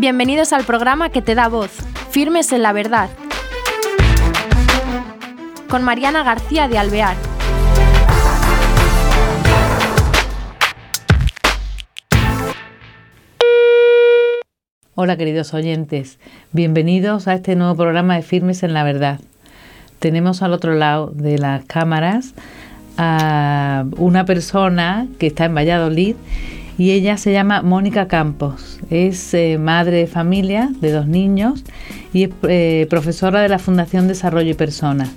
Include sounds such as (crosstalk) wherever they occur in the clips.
Bienvenidos al programa que te da voz, Firmes en la Verdad, con Mariana García de Alvear. Hola queridos oyentes, bienvenidos a este nuevo programa de Firmes en la Verdad. Tenemos al otro lado de las cámaras a una persona que está en Valladolid y ella se llama Mónica Campos. Es eh, madre de familia de dos niños y es eh, profesora de la Fundación Desarrollo y Persona.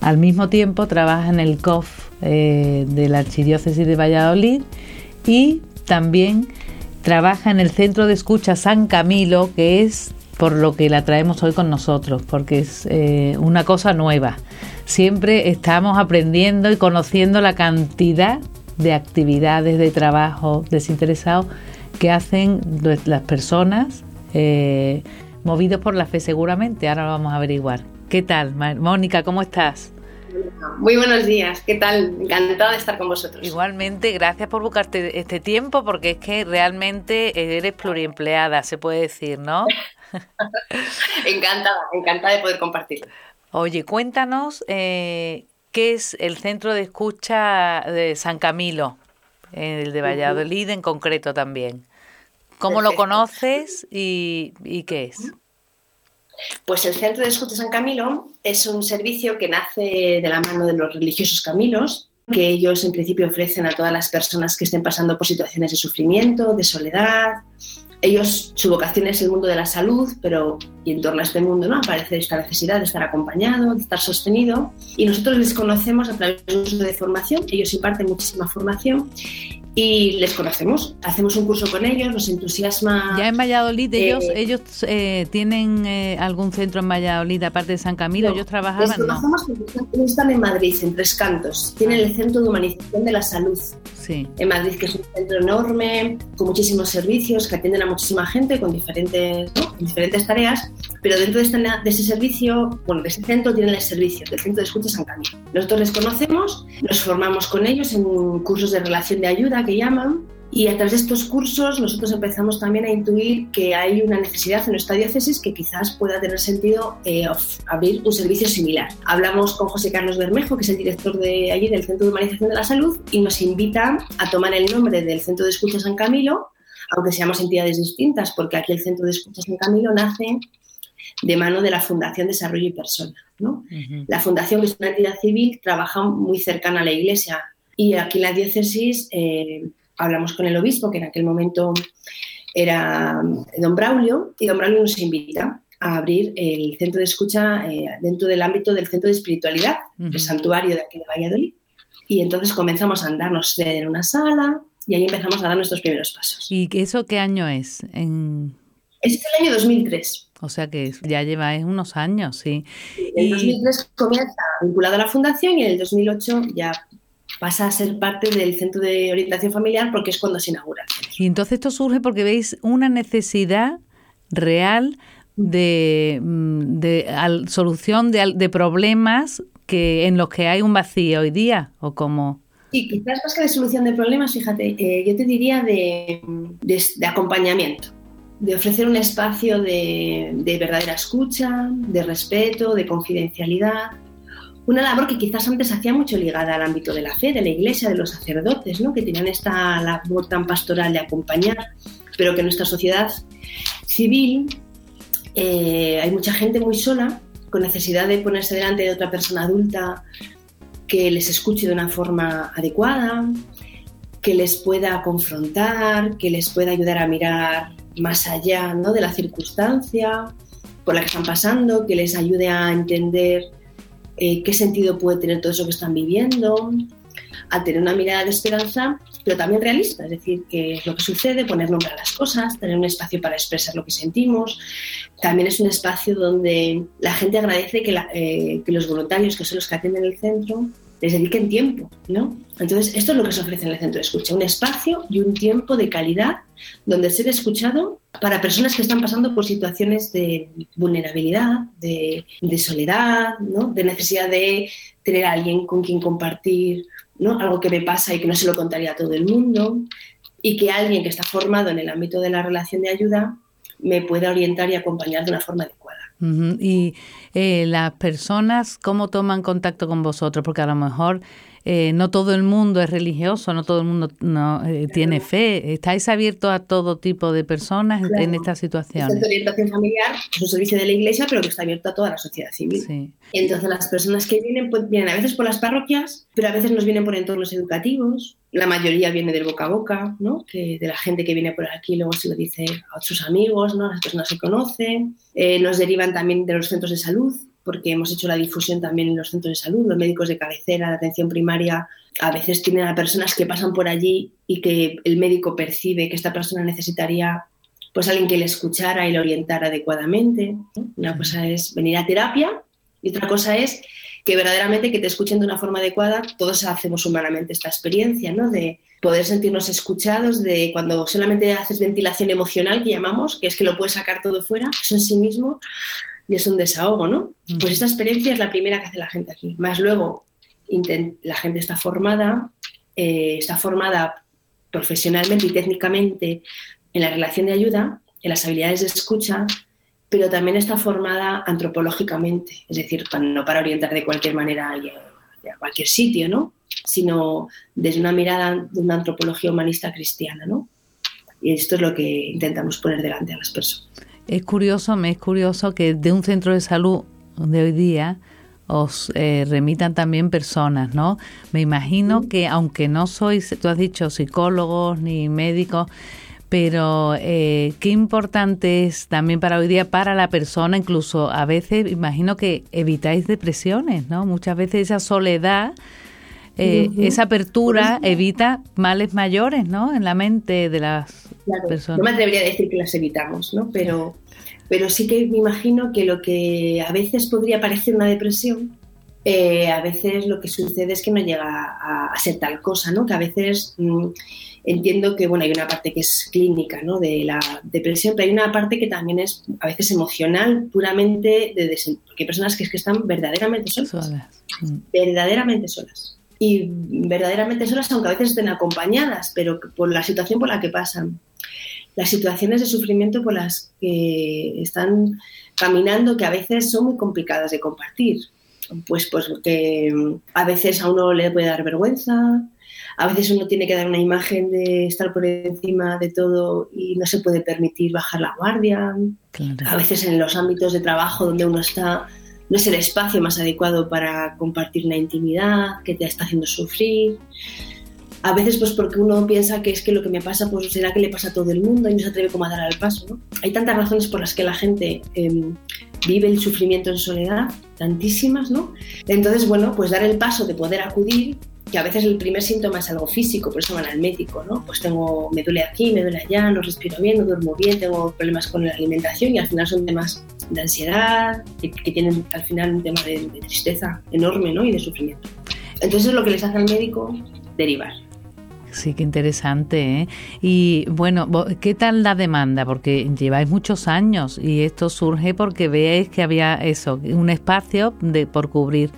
Al mismo tiempo trabaja en el COF eh, de la Archidiócesis de Valladolid y también trabaja en el Centro de Escucha San Camilo, que es por lo que la traemos hoy con nosotros, porque es una cosa nueva. Siempre estamos aprendiendo y conociendo la cantidad de actividades de trabajo desinteresado que hacen las personas eh, movidos por la fe seguramente. Ahora lo vamos a averiguar. ¿Qué tal, Mónica? ¿Cómo estás? Muy buenos días, ¿qué tal? Encantada de estar con vosotros. Igualmente, gracias por buscarte este tiempo porque es que realmente eres pluriempleada, se puede decir, ¿no? (laughs) encantada, encantada de poder compartirlo. Oye, cuéntanos eh, ¿Qué es el centro de escucha de San Camilo, el de Valladolid en concreto también. ¿Cómo lo conoces y, qué es? Pues el Centro de Escucha San Camilo es un servicio que nace de la mano de los religiosos Camilos, que ellos en principio ofrecen a todas las personas que estén pasando por situaciones de sufrimiento, de soledad, ellos, su vocación es el mundo de la salud, pero y en torno a este mundo ¿no? aparece esta necesidad de estar acompañado, de estar sostenido. Y nosotros les conocemos a través de de formación. Ellos imparten muchísima formación y les conocemos. Hacemos un curso con ellos, nos entusiasma. Ya en Valladolid, ellos, eh, ellos eh, tienen eh, algún centro en Valladolid aparte de San Camilo. ellos trabajaban. Les conocemos no. están en Madrid, en Tres Cantos. Tienen el Centro de Humanización de la Salud. Sí. En Madrid, que es un centro enorme, con muchísimos servicios, que atienden a muchísima gente con diferentes, diferentes tareas. Pero dentro de, de, ese servicio, bueno, de ese centro tienen el servicio del Centro de Escucha San Camilo. Nosotros les conocemos, nos formamos con ellos en cursos de relación de ayuda que llaman. Y a través de estos cursos nosotros empezamos también a intuir que hay una necesidad en nuestra diócesis que quizás pueda tener sentido eh, abrir un servicio similar. Hablamos con José Carlos Bermejo, que es el director de allí del Centro de Humanización de la Salud, y nos invita a tomar el nombre del Centro de Escucha San Camilo, aunque seamos entidades distintas, porque aquí el Centro de Escucha San Camilo nace de mano de la Fundación Desarrollo y Persona. ¿no? La Fundación, que es una entidad civil, trabaja muy cercana a la Iglesia y aquí en la diócesis eh, hablamos con el obispo, que en aquel momento era don Braulio, y don Braulio nos invita a abrir el centro de escucha eh, dentro del ámbito del centro de espiritualidad, el santuario de aquí de Valladolid. Y entonces comenzamos a andarnos en una sala y ahí empezamos a dar nuestros primeros pasos. ¿Y eso qué año es? En... Es el año 2003. O sea que ya lleva unos años, sí. En el 2003 comienza vinculado a la fundación y en el 2008 ya pasa a ser parte del centro de orientación familiar porque es cuando se inaugura. Y entonces esto surge porque veis una necesidad real de, mm, solución de, problemas que en los que hay un vacío hoy día o como Sí, quizás más que de solución de problemas, fíjate, eh, yo te diría de, acompañamiento, de ofrecer un espacio de, de verdadera escucha, de respeto, de confidencialidad, una labor que quizás antes hacía mucho ligada al ámbito de la fe, de la iglesia, de los sacerdotes, ¿no? que tenían esta labor tan pastoral de acompañar, pero que en nuestra sociedad civil eh, hay mucha gente muy sola, con necesidad de ponerse delante de otra persona adulta que les escuche de una forma adecuada, que les pueda confrontar, que les pueda ayudar a mirar más allá ¿no? de la circunstancia por la que están pasando, que les ayude a entender eh, qué sentido puede tener todo eso que están viviendo, a tener una mirada de esperanza, pero también realista, es decir, qué es lo que sucede, poner nombre a las cosas, tener un espacio para expresar lo que sentimos. También es un espacio donde la gente agradece que, eh, que los voluntarios, que son los que atienden el centro, les dediquen tiempo, ¿no? Entonces, esto es lo que se ofrece en el centro de escucha, un espacio y un tiempo de calidad donde ser escuchado para personas que están pasando por situaciones de vulnerabilidad, de, soledad, ¿no? de necesidad de tener a alguien con quien compartir ¿no? algo que me pasa y que no se lo contaría a todo el mundo, y que alguien que está formado en el ámbito de la relación de ayuda me pueda orientar y acompañar de una forma adecuada. Y eh, las personas, ¿cómo toman contacto con vosotros? Porque a lo mejor eh, no todo el mundo es religioso, no todo el mundo no, eh, tiene fe. ¿Estáis abiertos a todo tipo de personas en esta situación? de orientación familiar es un servicio de la Iglesia, pero que está abierto a toda la sociedad civil. Entonces, las personas que vienen, pues, vienen a veces por las parroquias, pero a veces nos vienen por entornos educativos. La mayoría viene del boca a boca, ¿no? que de la gente que viene por aquí luego se lo dice a otros amigos, ¿no? las personas se conocen. Eh, nos derivan también de los centros de salud, porque hemos hecho la difusión también en los centros de salud, los médicos de cabecera, de atención primaria, a veces tienen a personas que pasan por allí y que el médico percibe que esta persona necesitaría pues alguien que le escuchara y le orientara adecuadamente. Una cosa es venir a terapia y otra cosa es que verdaderamente que te escuchen de una forma adecuada, todos hacemos humanamente esta experiencia, ¿no? De poder sentirnos escuchados, de cuando solamente haces ventilación emocional, que llamamos, que es que lo puedes sacar todo fuera, eso en sí mismo y es un desahogo, ¿no? Pues esta experiencia es la primera que hace la gente aquí. Más luego, la gente está formada, eh, está formada profesionalmente y técnicamente en la relación de ayuda, en las habilidades de escucha, pero también está formada antropológicamente, es decir, no para orientar de cualquier manera a cualquier sitio, ¿no? sino desde una mirada de una antropología humanista cristiana. ¿no? Y esto es lo que intentamos poner delante a las personas. Es curioso, me es curioso que de un centro de salud de hoy día os eh, remitan también personas, ¿no? Me imagino que aunque no sois, tú has dicho psicólogos ni médicos, pero eh, qué importante es también para hoy día para la persona, incluso a veces imagino que evitáis depresiones, ¿no? Muchas veces esa soledad, eh, esa apertura evita males mayores, ¿no? En la mente de las personas. No me atrevería a decir que las evitamos, ¿no? Pero, pero sí que me imagino que lo que a veces podría parecer una depresión, eh, a veces lo que sucede es que no llega a, ser tal cosa, ¿no? Que a veces mm, entiendo que, bueno, hay una parte que es clínica, ¿no? De la depresión, pero hay una parte que también es a veces emocional, puramente de porque hay personas que, es que están verdaderamente solas. Mm. Verdaderamente solas y verdaderamente solas, aunque a veces estén acompañadas, pero por la situación por la que pasan, las situaciones de sufrimiento por las que están caminando, que a veces son muy complicadas de compartir. Pues, pues que a veces a uno le puede dar vergüenza, a veces uno tiene que dar una imagen de estar por encima de todo y no se puede permitir bajar la guardia. A veces en los ámbitos de trabajo donde uno está no es el espacio más adecuado para compartir una intimidad que te está haciendo sufrir. A veces pues porque uno piensa que es que lo que me pasa pues será que le pasa a todo el mundo y no se atreve como a dar al paso. Hay tantas razones por las que la gente em, vive el sufrimiento en soledad, tantísimas, ¿no? Entonces, bueno, pues dar el paso de poder acudir que a veces el primer síntoma es algo físico, por eso van al médico, ¿no? Pues tengo, me duele aquí, me duele allá, no respiro bien, no duermo bien, tengo problemas con la alimentación y al final son temas de ansiedad, que, tienen al final un tema de, tristeza enorme, ¿no? Y de sufrimiento. Entonces es lo que les hace al médico derivar. Sí, qué interesante. ¿eh? Y bueno, ¿qué tal la demanda? Porque lleváis muchos años y esto surge porque veáis que había eso, un espacio de, por cubrir.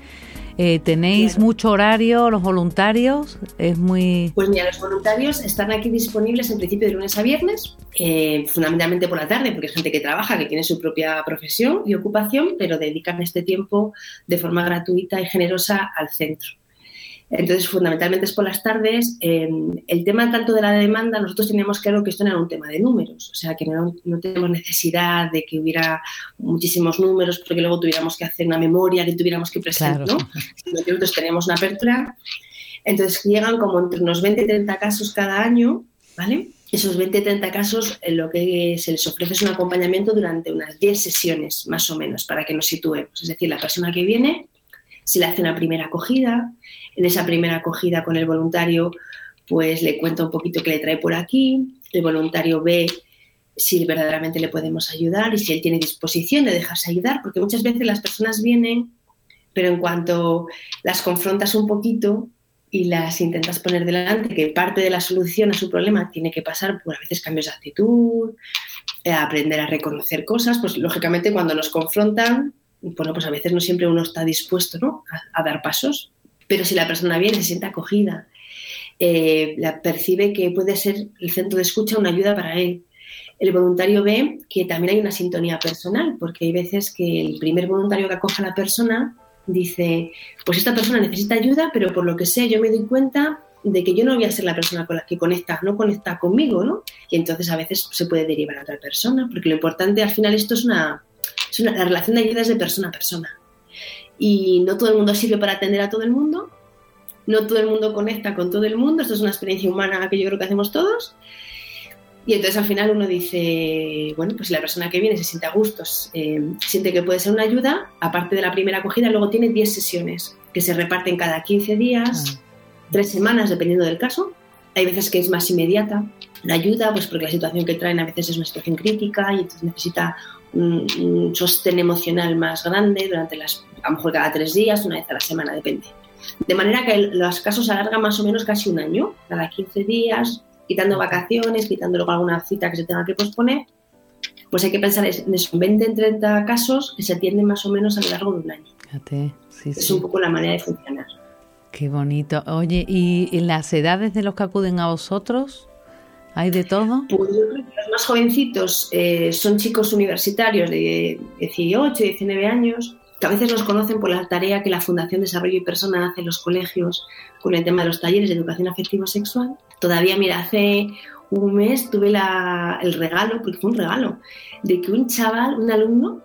Eh, ¿Tenéis mucho horario los voluntarios? Es muy... Pues mira, los voluntarios están aquí disponibles en principio de lunes a viernes, eh, fundamentalmente por la tarde, porque es gente que trabaja, que tiene su propia profesión y ocupación, pero dedican este tiempo de forma gratuita y generosa al centro. Entonces, fundamentalmente es por las tardes. el tema tanto de la demanda, nosotros teníamos claro que esto no era un tema de números, o sea, que no, tenemos necesidad de que hubiera muchísimos números porque luego tuviéramos que hacer una memoria que tuviéramos que presentar, ¿no? Nosotros teníamos una apertura. Entonces, llegan como entre unos 20 y 30 casos cada año, ¿vale? Esos 20 30 casos, lo que se les ofrece es un acompañamiento durante unas 10 sesiones, más o menos, para que nos situemos. Es decir, la persona que viene se le hace una primera acogida, en esa primera acogida con el voluntario, pues le cuenta un poquito qué le trae por aquí, el voluntario ve si verdaderamente le podemos ayudar y si él tiene disposición de dejarse ayudar, porque muchas veces las personas vienen, pero en cuanto las confrontas un poquito y las intentas poner delante, que parte de la solución a su problema tiene que pasar por a veces cambios de actitud, eh, aprender a reconocer cosas, pues lógicamente cuando nos confrontan, bueno, pues a veces no siempre uno está dispuesto ¿no? a dar pasos pero si la persona viene, se siente acogida, eh, la percibe que puede ser el centro de escucha una ayuda para él, el voluntario ve que también hay una sintonía personal, porque hay veces que el primer voluntario que acoge a la persona dice, pues esta persona necesita ayuda, pero por lo que sé yo me doy cuenta de que yo no voy a ser la persona con la que conecta, no conecta conmigo, ¿no? Y entonces a veces se puede derivar a otra persona, porque lo importante al final esto es una, es una la relación de ayuda es de persona a persona. Y no todo el mundo sirve para atender a todo el mundo, no todo el mundo conecta con todo el mundo, esto es una experiencia humana que yo creo que hacemos todos. Y entonces al final uno dice, bueno, pues si la persona que viene se siente a gustos, eh, siente que puede ser una ayuda, aparte de la primera acogida, luego tiene 10 sesiones que se reparten cada 15 días. Ah tres semanas, dependiendo del caso. Hay veces que es más inmediata la ayuda, pues porque la situación que traen a veces es una situación crítica y entonces necesita un, sostén emocional más grande durante las, a lo mejor cada tres días, una vez a la semana, depende. De manera que los casos alargan más o menos casi un año, cada 15 días, quitando vacaciones, quitando luego alguna cita que se tenga que posponer, pues hay que pensar en esos 20 en 30 casos que se atienden más o menos a lo largo de un año. es un poco la manera de funcionar. Qué bonito. Oye, ¿y las edades de los que acuden a vosotros? ¿Hay de todo? Pues yo creo que los más jovencitos eh, son chicos universitarios de 18, 19 años, que a veces nos conocen por la tarea que la Fundación Desarrollo y Persona hace en los colegios con el tema de los talleres de educación afectivo-sexual. Todavía, mira, hace un mes tuve el regalo, porque fue un regalo, de que un chaval, un alumno,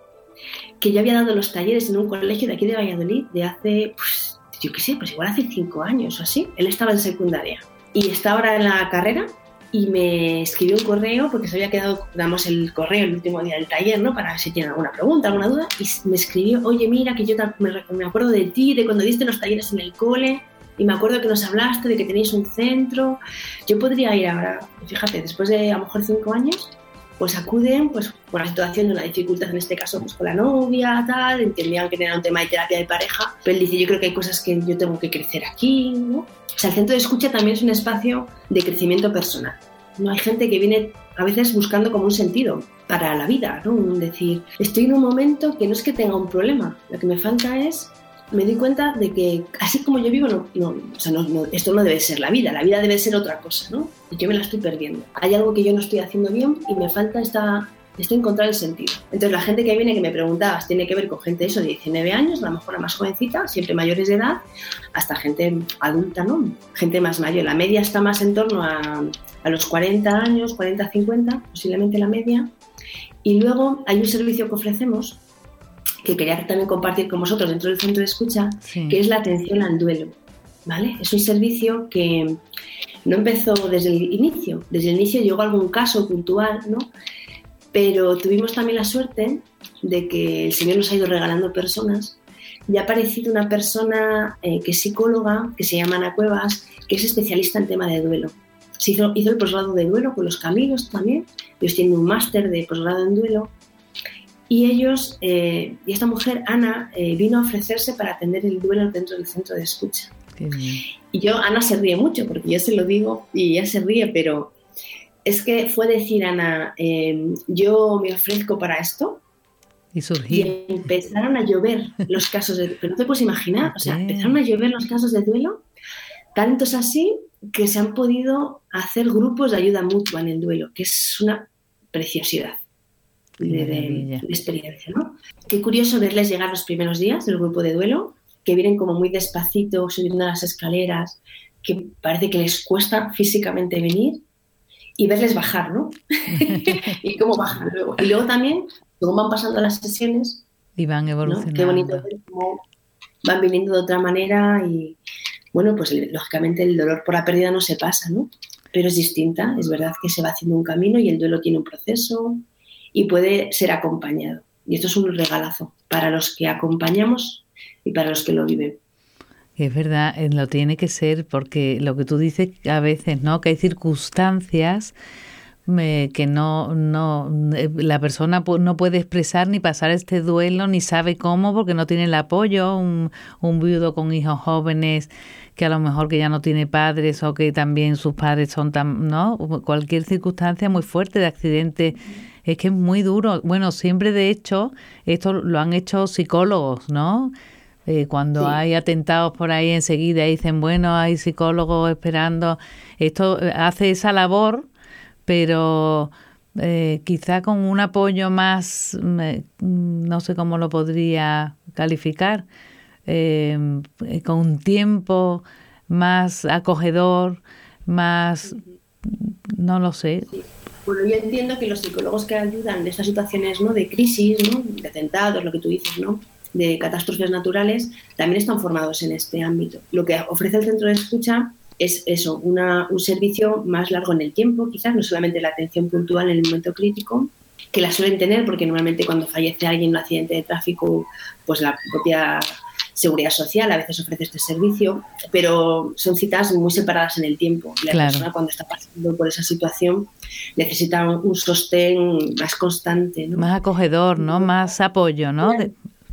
que yo había dado los talleres en un colegio de aquí de Valladolid de hace pues, yo qué sé, pues igual hace cinco años o así. Él estaba en secundaria y está ahora en la carrera y me escribió un correo porque se había quedado, damos el correo el último día del taller, ¿no? Para si tiene alguna pregunta, alguna duda. Y me escribió, oye, mira, que yo me, acuerdo de ti, de cuando diste los talleres en el cole. Y me acuerdo que nos hablaste de que tenéis un centro. Yo podría ir ahora, fíjate, después de a lo mejor cinco años, pues acuden pues por la situación de una dificultad, en este caso pues con la novia, tal, entendían que era un tema de terapia de pareja, pero él dice, yo creo que hay cosas que yo tengo que crecer aquí, ¿no? O sea, el centro de escucha también es un espacio de crecimiento personal. ¿no? Hay gente que viene a veces buscando como un sentido para la vida, ¿no? decir, estoy en un momento que no es que tenga un problema, lo que me falta es me di cuenta de que así como yo vivo, no, o sea, no, esto no debe ser la vida, la vida debe ser otra cosa, ¿no? Y yo me la estoy perdiendo. Hay algo que yo no estoy haciendo bien y me falta esta, este encontrar el sentido. Entonces la gente que viene, que me preguntabas, tiene que ver con gente eso, de 19 años, a lo mejor la más jovencita, siempre mayores de edad, hasta gente adulta, ¿no? Gente más mayor. La media está más en torno a, a los 40 años, 40, 50, posiblemente la media. Y luego hay un servicio que ofrecemos que quería también compartir con vosotros dentro del centro de escucha, que es la atención al duelo. ¿vale? Es un servicio que no empezó desde el inicio. Desde el inicio llegó algún caso puntual, ¿no? Pero tuvimos también la suerte de que el Señor nos ha ido regalando personas y ha aparecido una persona eh, que es psicóloga, que se llama Ana Cuevas, que es especialista en tema de duelo. Se hizo, hizo el posgrado de duelo con los caminos también, ellos tienen un máster de posgrado en duelo y ellos, eh, y esta mujer, Ana, eh, vino a ofrecerse para atender el duelo dentro del centro de escucha. Y yo, Ana se ríe mucho, porque yo se lo digo y ella se ríe, pero es que fue decir, Ana, em, yo me ofrezco para esto. Y empezaron a llover los casos de Pero no te puedes imaginar, o sea, empezaron a llover los casos de duelo, tantos así que se han podido hacer grupos de ayuda mutua en el duelo, que es una preciosidad de, experiencia. ¿no? Qué curioso verles llegar los primeros días del grupo de duelo, que vienen como muy despacito subiendo las escaleras, que parece que les cuesta físicamente venir, y verles bajar, ¿no? (laughs) y cómo bajan luego. Y luego también, cómo van pasando las sesiones. Y van evolucionando. Qué bonito ver cómo van viniendo de otra manera y, bueno, pues lógicamente el dolor por la pérdida no se pasa, ¿no? Pero es distinta, es verdad que se va haciendo un camino y el duelo tiene un proceso, y puede ser acompañado. Y esto es un regalazo para los que acompañamos y para los que lo viven. Es verdad, eh, lo tiene que ser porque lo que tú dices a veces, ¿no? Que hay circunstancias que no, no, eh, la persona no puede expresar ni pasar este duelo, ni sabe cómo, porque no tiene el apoyo, un, un viudo con hijos jóvenes que a lo mejor que ya no tiene padres o que también sus padres son tan, ¿no? Cualquier circunstancia muy fuerte de accidente es que es muy duro. Bueno, siempre de hecho, esto lo han hecho psicólogos, ¿no? Eh, cuando hay atentados por ahí enseguida dicen, bueno, hay psicólogos esperando. Esto eh, hace esa labor, pero eh, quizá con un apoyo más, no sé cómo lo podría calificar, eh, con un tiempo más acogedor, más, no lo sé. Bueno, yo entiendo que los psicólogos que ayudan de estas situaciones ¿no? de crisis, ¿no? de atentados, lo que tú dices, ¿no? de catástrofes naturales, también están formados en este ámbito. Lo que ofrece el centro de escucha es eso, un servicio más largo en el tiempo, quizás no solamente la atención puntual en el momento crítico, que la suelen tener porque normalmente cuando fallece alguien en un accidente de tráfico, pues la propia seguridad social a veces ofrece este servicio, pero son citas muy separadas en el tiempo. La persona cuando está pasando por esa situación necesita un sostén más constante. Más acogedor, ¿no? Más apoyo, ¿no?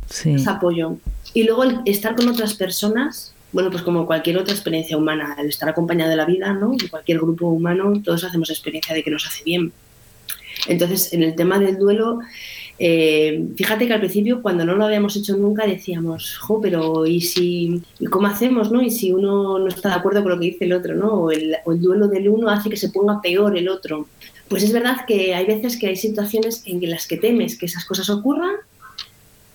Sí. Más apoyo. Y luego el estar con otras personas bueno, pues como cualquier otra experiencia humana, el estar acompañado de la vida, ¿no? De cualquier grupo humano, todos hacemos experiencia de que nos hace bien. Entonces, en el tema del duelo, eh, fíjate que al principio, cuando no lo habíamos hecho nunca, decíamos, pero ¿y si, ¿y cómo hacemos, no? Y si uno no está de acuerdo con lo que dice el otro, ¿no? O el, o el duelo del uno hace que se ponga peor el otro. Pues es verdad que hay veces que hay situaciones en las que temes que esas cosas ocurran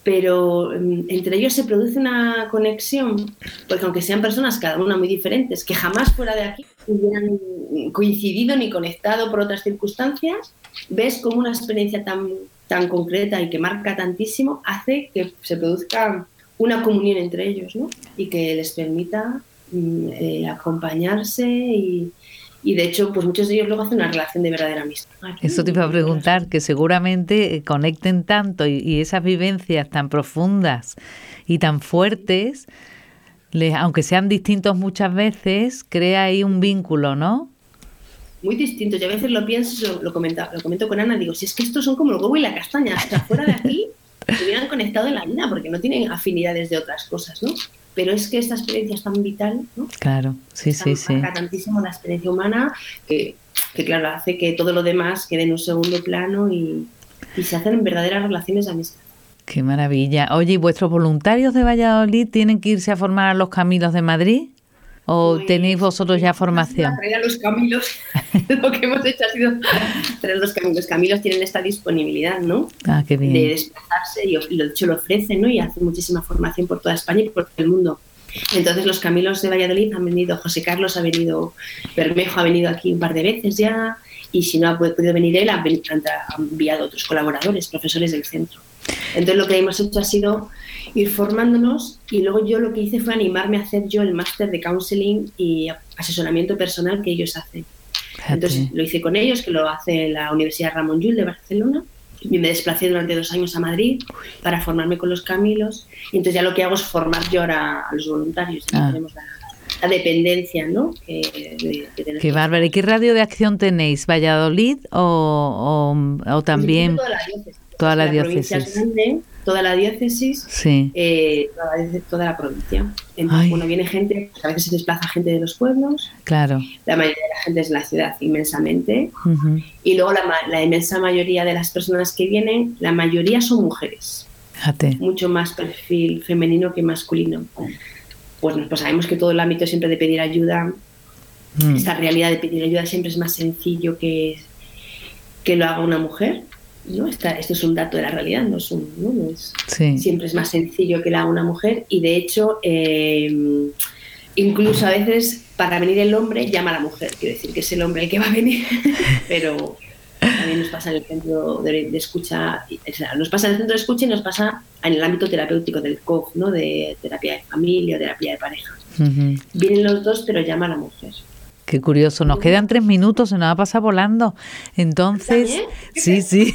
pero mm, entre ellos se produce una conexión, porque aunque sean personas cada una muy diferentes, que jamás fuera de aquí hubieran coincidido ni conectado por otras circunstancias, ves como una experiencia tan, tan concreta y que marca tantísimo hace que se produzca una comunión entre ellos ¿no? y que les permita mm, eh, acompañarse y, y de hecho, pues muchos de ellos luego hacen una relación de verdadera amistad. Eso te iba a preguntar, que seguramente eh, conecten tanto y, esas vivencias tan profundas y tan fuertes, aunque sean distintos muchas veces, crea ahí un vínculo, ¿no? Muy distinto. Yo a veces lo pienso, lo, comento, lo comento con Ana, digo, si es que estos son como el huevo y la castaña, hasta fuera de aquí se hubieran conectado en la vida, porque no tienen afinidades de otras cosas, ¿no? pero es que esta experiencia es tan vital, ¿no? Claro, sí, sí, sí. tantísimo la experiencia humana que, que, claro, hace que todo lo demás quede en un segundo plano y, y se hacen verdaderas relaciones de amistad. Qué maravilla. Oye, ¿y vuestros voluntarios de Valladolid tienen que irse a formar a los Camilos de Madrid? ¿O pues, tenéis vosotros ya formación? Traer a los camilos, (laughs) lo que hemos hecho ha sido traer a los camilos. Los camilos tienen esta disponibilidad, ¿no? Ah, qué bien. De desplazarse y, de hecho lo ofrecen, ¿no? Y hacen muchísima formación por toda España y por todo el mundo. Entonces los camilos de Valladolid han venido, José Carlos ha venido, Bermejo ha venido aquí un par de veces ya, y si no ha podido venir él, ha enviado otros colaboradores, profesores del centro. Entonces lo que hemos hecho ha sido ir formándonos y luego yo lo que hice fue animarme a hacer yo el máster de counseling y asesoramiento personal que ellos hacen. Entonces lo hice con ellos, que lo hace la Universidad Ramón Llull de Barcelona. Y me desplacé durante dos años a Madrid para formarme con los Camilos. Y entonces ya lo que hago es formar yo ahora a los voluntarios. Ah. Tenemos la, dependencia, ¿no? Que, qué bárbaro. ¿Y qué radio de acción tenéis? ¿Valladolid o, o, también? Toda la diócesis. Toda la, diócesis toda la diócesis, eh, toda, la provincia. Entonces, bueno, viene gente, a veces se desplaza gente de los pueblos. Claro. La mayoría de la gente es de la ciudad, inmensamente. Y luego la, inmensa mayoría de las personas que vienen, la mayoría son mujeres. Fíjate. Mucho más perfil femenino que masculino. Pues, pues sabemos que todo el ámbito siempre de pedir ayuda, mm. esta realidad de pedir ayuda siempre es más sencillo que, que lo haga una mujer. ¿No? esto es un dato de la realidad, no es un, siempre es más sencillo que la haga una mujer y de hecho eh, incluso a veces para venir el hombre llama a la mujer, quiero decir que es el hombre el que va a venir, (laughs) pero también nos pasa en el centro de, escucha, nos pasa en el centro de escucha y nos pasa en el ámbito terapéutico del COF, ¿no? de terapia de familia, terapia de pareja. Vienen los dos, pero llama a la mujer. Qué curioso, nos quedan tres minutos, se nos va a pasar volando. Entonces, sí, sí.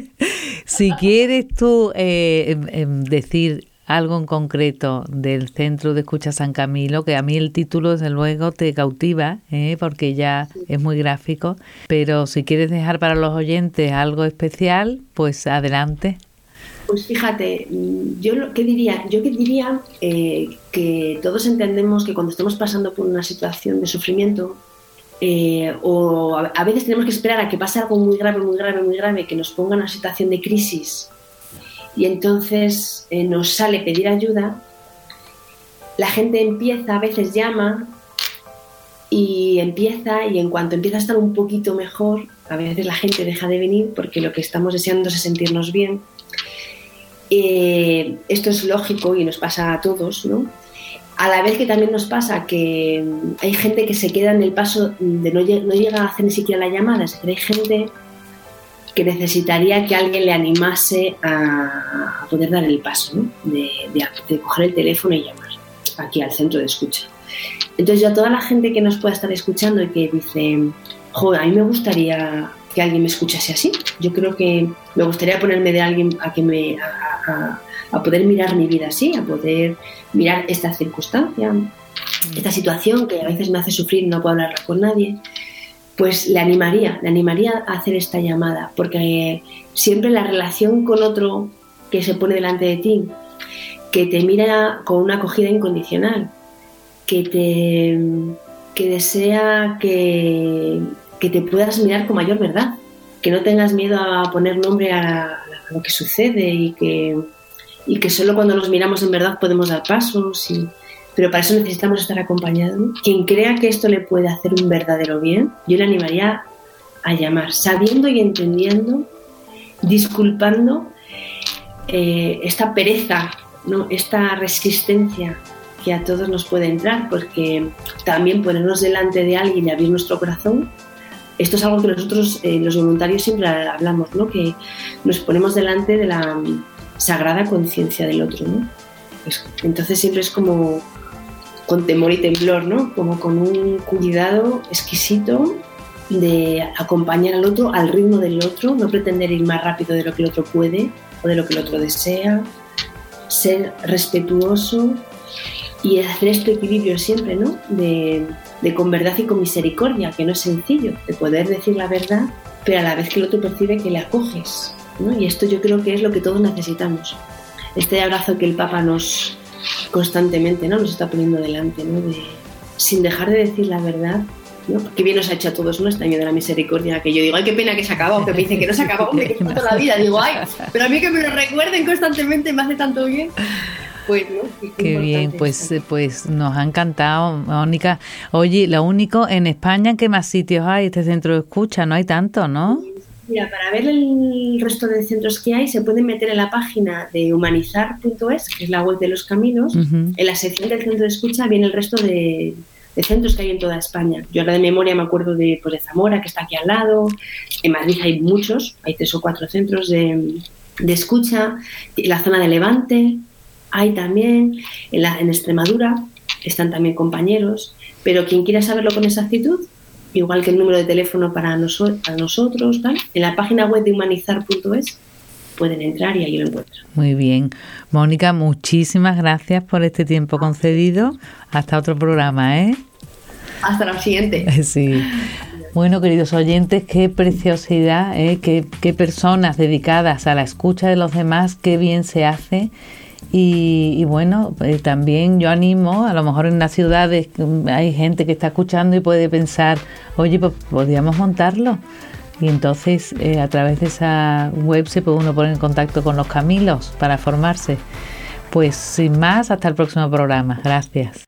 (laughs) si quieres tú eh, em, em, decir algo en concreto del Centro de Escucha San Camilo, que a mí el título desde luego te cautiva, ¿eh? porque ya es muy gráfico, pero si quieres dejar para los oyentes algo especial, pues adelante. Pues fíjate, yo que diría, yo que diría eh, que todos entendemos que cuando estamos pasando por una situación de sufrimiento, eh, o a, veces tenemos que esperar a que pase algo muy grave, muy grave, muy grave, que nos ponga en una situación de crisis, y entonces eh, nos sale pedir ayuda, la gente empieza, a veces llama, y empieza, y en cuanto empieza a estar un poquito mejor, A veces la gente deja de venir porque lo que estamos deseando es sentirnos bien. Eh, esto es lógico y nos pasa a todos, ¿no? A la vez que también nos pasa que hay gente que se queda en el paso de no, no llega a hacer ni siquiera la llamada, es decir, hay gente que necesitaría que alguien le animase a, poder dar el paso, ¿no? de, de, coger el teléfono y llamar aquí al centro de escucha. Entonces yo a toda la gente que nos pueda estar escuchando y que dice, joder, a mí me gustaría que alguien me escuchase así. Yo creo que me gustaría ponerme de alguien a que me a, a poder mirar mi vida así, a poder mirar esta circunstancia, esta situación que a veces me hace sufrir, no puedo hablar con nadie pues le animaría, le animaría a hacer esta llamada, porque siempre la relación con otro que se pone delante de ti, que te mira con una acogida incondicional, que te que desea que, que te puedas mirar con mayor verdad, que no tengas miedo a poner nombre a, lo que sucede y que, y que solo cuando nos miramos en verdad podemos dar pasos y, pero para eso necesitamos estar acompañados. Quien crea que esto le puede hacer un verdadero bien, yo le animaría a llamar, sabiendo y entendiendo, disculpando eh, esta pereza, ¿no? esta resistencia que a todos nos puede entrar, porque también ponernos delante de alguien y abrir nuestro corazón, esto es algo que nosotros, eh, los voluntarios, siempre hablamos, ¿no? que nos ponemos delante de la sagrada conciencia del otro. ¿no? entonces siempre es como con temor y temblor, ¿no? Como con un cuidado exquisito de acompañar al otro al ritmo del otro, no pretender ir más rápido de lo que el otro puede o de lo que el otro desea, ser respetuoso y hacer este equilibrio siempre, ¿no? De, con verdad y con misericordia, que no es sencillo, de poder decir la verdad, pero a la vez que el otro percibe que le acoges, ¿no? Y esto yo creo que es lo que todos necesitamos. Este abrazo que el Papa nos, constantemente ¿no? nos está poniendo delante, ¿no? de, sin dejar de decir la verdad. ¿no? Bien nos ha hecho a todos ¿no? este año de la misericordia, que yo digo, ay, qué pena que se acabó, que me dicen que no se acabó, que toda la vida. Digo, ay, pero a mí que me lo recuerden constantemente me hace tanto bien. ¿No? Qué, bien, pues, pues nos ha encantado, Mónica. Oye, lo único, en España, ¿qué más sitios hay? Este centro de escucha, no hay tanto, ¿no? Mira, para ver el resto de centros que hay, se pueden meter en la página de humanizar.es, que es la web de los caminos. En la sección del centro de escucha viene el resto de, centros que hay en toda España. Yo ahora de memoria me acuerdo de, pues, de Zamora, que está aquí al lado. En Madrid hay muchos, hay tres o cuatro centros de, escucha. En la zona de Levante hay también. En, la, en Extremadura están también compañeros. Pero quien quiera saberlo con exactitud, igual que el número de teléfono para, nosotros, en la página web de humanizar.es pueden entrar y ahí lo encuentran. Muy bien. Mónica, muchísimas gracias por este tiempo concedido. Hasta otro programa, ¿eh? Hasta la siguiente. (laughs) Sí. Bueno, queridos oyentes, qué preciosidad, ¿eh? qué, qué personas dedicadas a la escucha de los demás, qué bien se hace y, bueno, pues también yo animo, a lo mejor en las ciudades hay gente que está escuchando y puede pensar, oye, pues podríamos montarlo. Y entonces eh, a través de esa web se puede uno poner en contacto con los camilos para formarse. Pues sin más, hasta el próximo programa. Gracias.